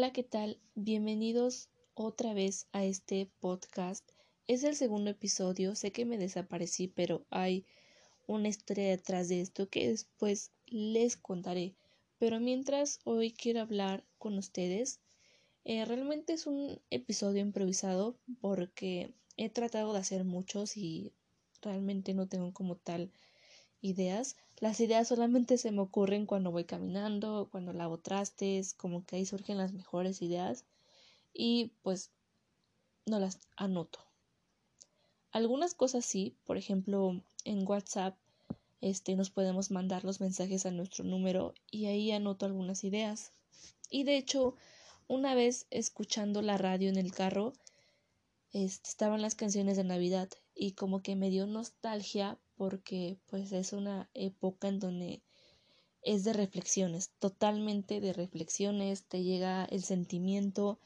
Hola, ¿qué tal? Bienvenidos otra vez a este podcast. Es el segundo episodio, sé que me desaparecí, pero hay una historia detrás de esto que después les contaré. Pero mientras hoy quiero hablar con ustedes, eh, realmente es un episodio improvisado porque he tratado de hacer muchos y realmente no tengo como tal ideas. Las ideas solamente se me ocurren cuando voy caminando, cuando lavo trastes, como que ahí surgen las mejores ideas y pues no las anoto. Algunas cosas sí, por ejemplo, en WhatsApp este nos podemos mandar los mensajes a nuestro número y ahí anoto algunas ideas. Y de hecho, una vez escuchando la radio en el carro, este, estaban las canciones de Navidad y como que me dio nostalgia porque pues es una época en donde es de reflexiones, totalmente de reflexiones, te llega el sentimiento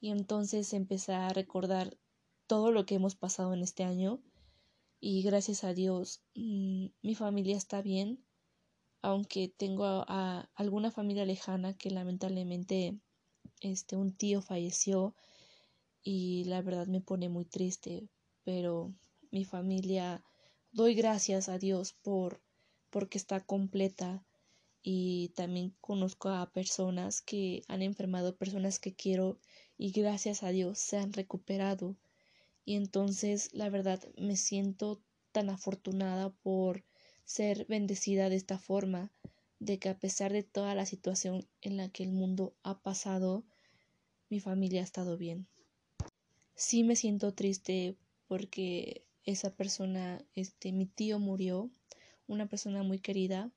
y entonces empecé a recordar todo lo que hemos pasado en este año y gracias a Dios mm, mi familia está bien, aunque tengo a, alguna familia lejana que lamentablemente este un tío falleció y la verdad me pone muy triste, pero mi familia doy gracias a Dios por porque está completa y también conozco a personas que han enfermado, personas que quiero y gracias a Dios se han recuperado. Y entonces la verdad me siento tan afortunada por ser bendecida de esta forma, de que a pesar de toda la situación en la que el mundo ha pasado, mi familia ha estado bien. Sí me siento triste porque esa persona, este, mi tío murió, una persona muy querida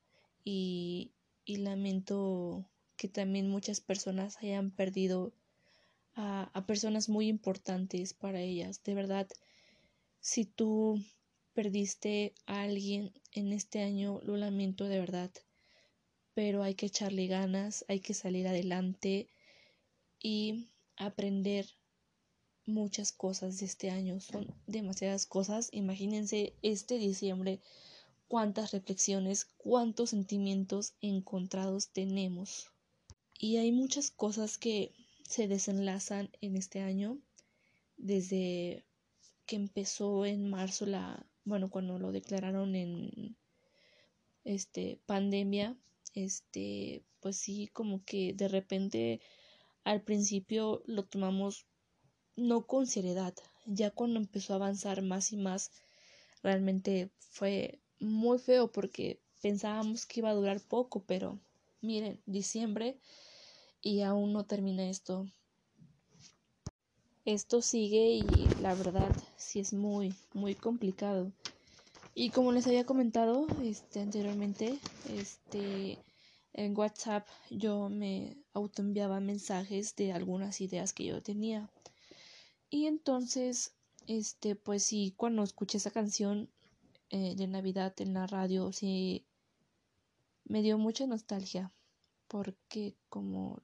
y, y lamento que también muchas personas hayan perdido a, a personas muy importantes para ellas. De verdad, si tú perdiste a alguien en este año, lo lamento de verdad, pero hay que echarle ganas, hay que salir adelante y aprender muchas cosas de este año, son demasiadas cosas. Imagínense este diciembre cuántas reflexiones, cuántos sentimientos encontrados tenemos. Y hay muchas cosas que se desenlazan en este año desde que empezó en marzo la bueno cuando lo declararon en este pandemia este pues sí como que de repente al principio lo tomamos no con seriedad. Ya cuando empezó a avanzar más y más, realmente fue muy feo porque pensábamos que iba a durar poco, pero miren, diciembre y aún no termina esto. Esto sigue y la verdad sí es muy, muy complicado. Y como les había comentado este, anteriormente, este, en WhatsApp yo me autoenviaba mensajes de algunas ideas que yo tenía. Y entonces, este, pues sí, cuando escuché esa canción eh, de Navidad en la radio, sí, me dio mucha nostalgia, porque como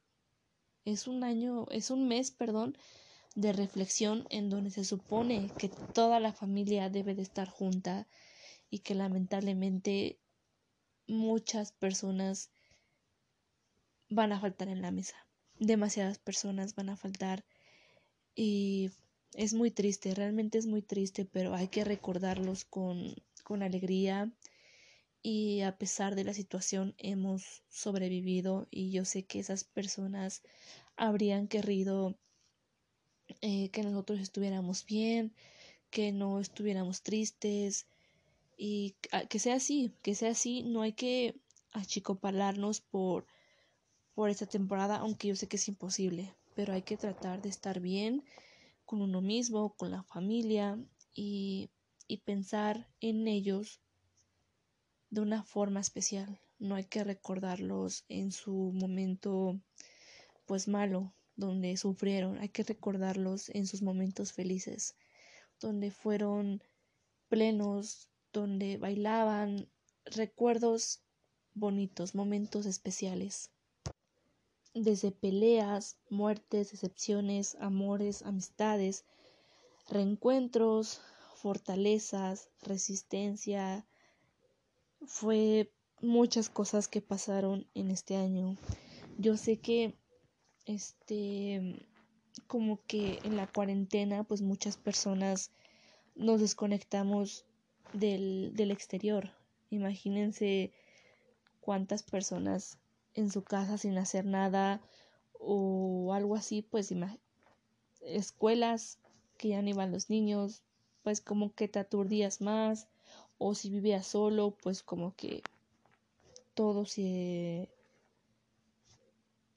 es un año, es un mes, perdón, de reflexión en donde se supone que toda la familia debe de estar junta y que lamentablemente muchas personas van a faltar en la mesa. Demasiadas personas van a faltar y es muy triste, realmente es muy triste, pero hay que recordarlos con, con alegría. Y a pesar de la situación hemos sobrevivido y yo sé que esas personas habrían querido eh, que nosotros estuviéramos bien, que no estuviéramos tristes. Y que sea así, que sea así, no hay que achicopalarnos por por esta temporada, aunque yo sé que es imposible pero hay que tratar de estar bien con uno mismo, con la familia y, y pensar en ellos de una forma especial. No hay que recordarlos en su momento pues malo, donde sufrieron, hay que recordarlos en sus momentos felices, donde fueron plenos, donde bailaban, recuerdos bonitos, momentos especiales desde peleas, muertes, decepciones, amores, amistades, reencuentros, fortalezas, resistencia. Fue muchas cosas que pasaron en este año. Yo sé que este como que en la cuarentena pues muchas personas nos desconectamos del, del exterior. Imagínense cuántas personas en su casa sin hacer nada o algo así, pues escuelas que ya no iban los niños, pues como que te aturdías más, o si vivías solo, pues como que todo se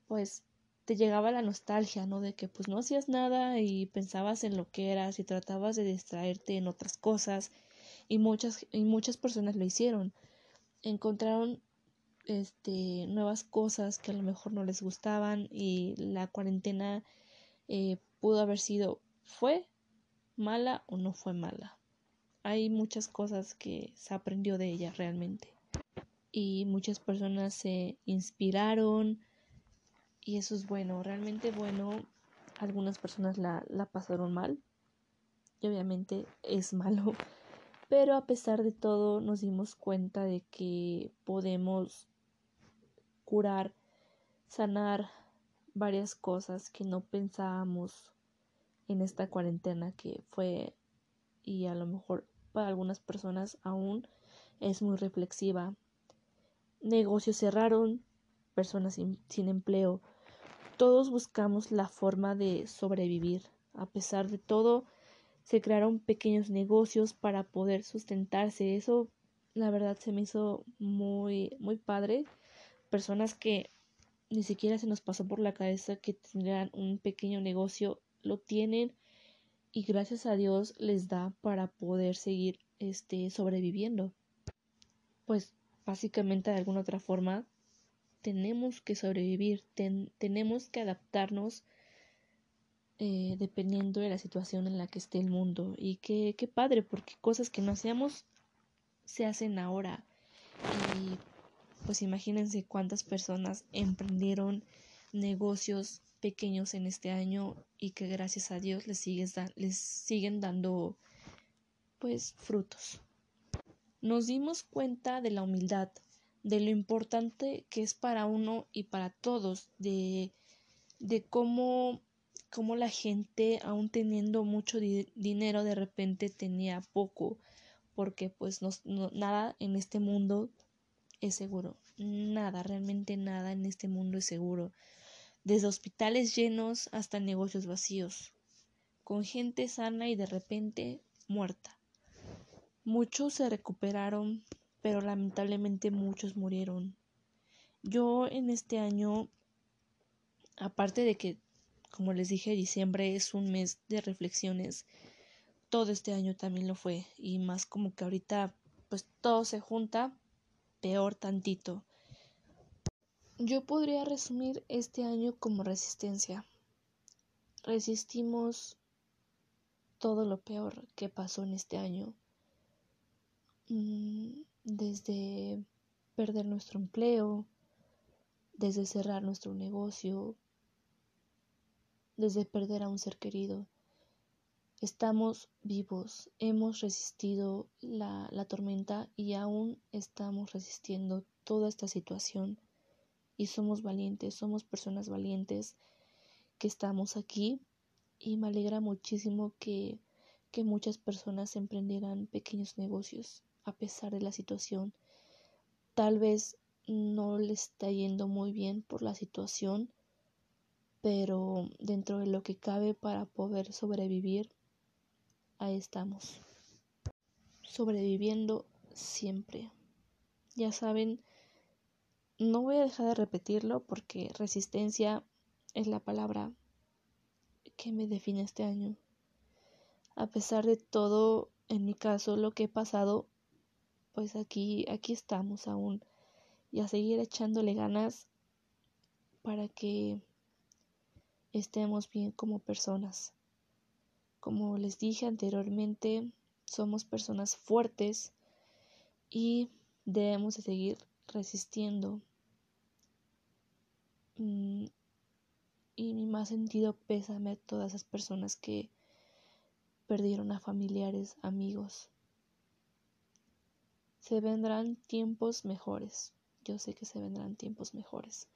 pues te llegaba la nostalgia, ¿no? De que pues no hacías nada y pensabas en lo que eras y tratabas de distraerte en otras cosas y muchas y muchas personas lo hicieron. Encontraron este nuevas cosas que a lo mejor no les gustaban y la cuarentena eh, pudo haber sido fue mala o no fue mala. Hay muchas cosas que se aprendió de ella realmente y muchas personas se inspiraron y eso es bueno, realmente bueno. Algunas personas la, la pasaron mal y obviamente es malo, pero a pesar de todo nos dimos cuenta de que podemos curar, sanar varias cosas que no pensábamos en esta cuarentena que fue y a lo mejor para algunas personas aún es muy reflexiva. Negocios cerraron, personas sin, empleo, todos buscamos la forma de sobrevivir. A pesar de todo, se crearon pequeños negocios para poder sustentarse. Eso, la verdad, se me hizo muy, muy padre. Personas que ni siquiera se nos pasó por la cabeza que tendrían un pequeño negocio, lo tienen y gracias a Dios les da para poder seguir este sobreviviendo. Pues básicamente de alguna otra forma tenemos que sobrevivir, tenemos que adaptarnos eh, dependiendo de la situación en la que esté el mundo. Y qué, qué padre, porque cosas que no hacíamos se hacen ahora. Y pues imagínense cuántas personas emprendieron negocios pequeños en este año y que gracias a Dios les, sigues les siguen dando pues frutos. Nos dimos cuenta de la humildad, de lo importante que es para uno y para todos, de, de cómo, cómo la gente, aún teniendo mucho dinero, de repente tenía poco, porque pues no, nada en este mundo es seguro, nada, realmente nada en este mundo es seguro, desde hospitales llenos hasta negocios vacíos, con gente sana y de repente muerta. Muchos se recuperaron, pero lamentablemente muchos murieron. Yo en este año, aparte de que, como les dije, diciembre es un mes de reflexiones, todo este año también lo fue, y más como que ahorita pues todo se junta, peor tantito. Yo podría resumir este año como resistencia. Resistimos todo lo peor que pasó en este año. Mm, desde perder nuestro empleo, desde cerrar nuestro negocio, desde perder a un ser querido. Estamos vivos, hemos resistido la, la, tormenta y aún estamos resistiendo toda esta situación y somos valientes, somos personas valientes que estamos aquí y me alegra muchísimo que, que muchas personas emprendieran pequeños negocios a pesar de la situación. Tal vez no le está yendo muy bien por la situación, pero dentro de lo que cabe para poder sobrevivir, ahí estamos. Sobreviviendo siempre. Ya saben, no voy a dejar de repetirlo porque resistencia es la palabra que me define este año. A pesar de todo, en mi caso, lo que he pasado, pues aquí, aquí estamos aún y a seguir echándole ganas para que estemos bien como personas. Como les dije anteriormente, somos personas fuertes y debemos de seguir resistiendo. Mm, y mi más sentido pésame a todas esas personas que perdieron a familiares, amigos, se vendrán tiempos mejores. Yo sé que se vendrán tiempos mejores.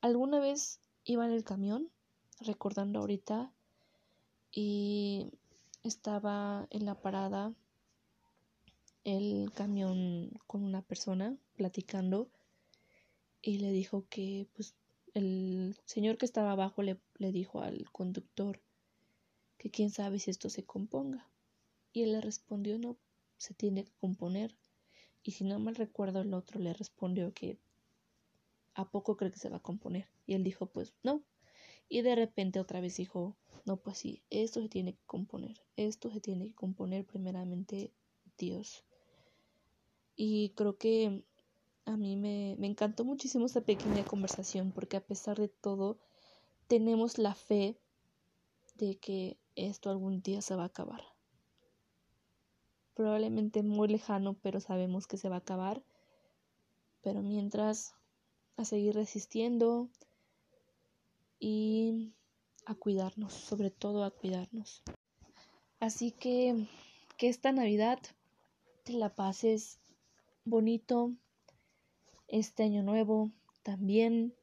Alguna vez iba en el camión, recordando ahorita, y estaba en la parada el camión con una persona platicando y le dijo que pues el señor que estaba abajo le, le dijo al conductor que quién sabe si esto se componga. Y él le respondió no, se tiene que componer. Y si no mal recuerdo, el otro le respondió que ¿a poco cree que se va a componer? Y él dijo pues no. Y de repente otra vez dijo, no, pues sí, esto se tiene que componer, esto se tiene que componer primeramente Dios. Y creo que a mí me, me encantó muchísimo esta pequeña conversación porque a pesar de todo tenemos la fe de que esto algún día se va a acabar. Probablemente muy lejano, pero sabemos que se va a acabar. Pero mientras, a seguir resistiendo y a cuidarnos, sobre todo a cuidarnos. Así que que esta Navidad te la pases bonito, este año nuevo también,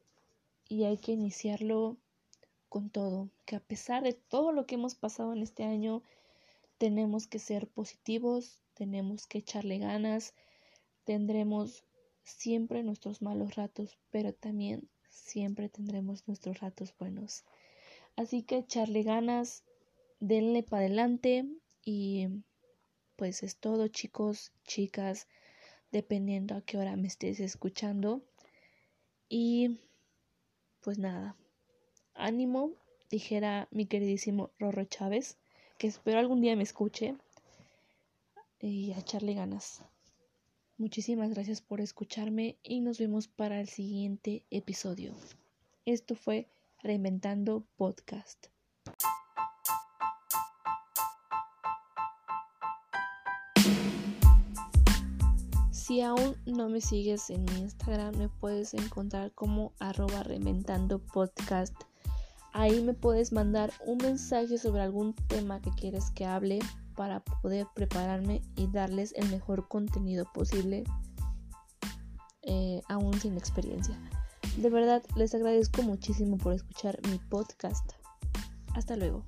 y hay que iniciarlo con todo, que a pesar de todo lo que hemos pasado en este año, tenemos que ser positivos, tenemos que echarle ganas, tendremos siempre nuestros malos ratos, pero también siempre tendremos nuestros ratos buenos. Así que echarle ganas, denle para adelante y pues es todo chicos, chicas, dependiendo a qué hora me estés escuchando. Y pues nada, ánimo, dijera mi queridísimo Rorro Chávez, que espero algún día me escuche y a echarle ganas. Muchísimas gracias por escucharme y nos vemos para el siguiente episodio. Esto fue Reinventando Podcast. Si aún no me sigues en mi Instagram, me puedes encontrar como arroba reinventando podcast. Ahí me puedes mandar un mensaje sobre algún tema que quieres que hable para poder prepararme y darles el mejor contenido posible, eh, aún sin experiencia. De verdad, les agradezco muchísimo por escuchar mi podcast. Hasta luego.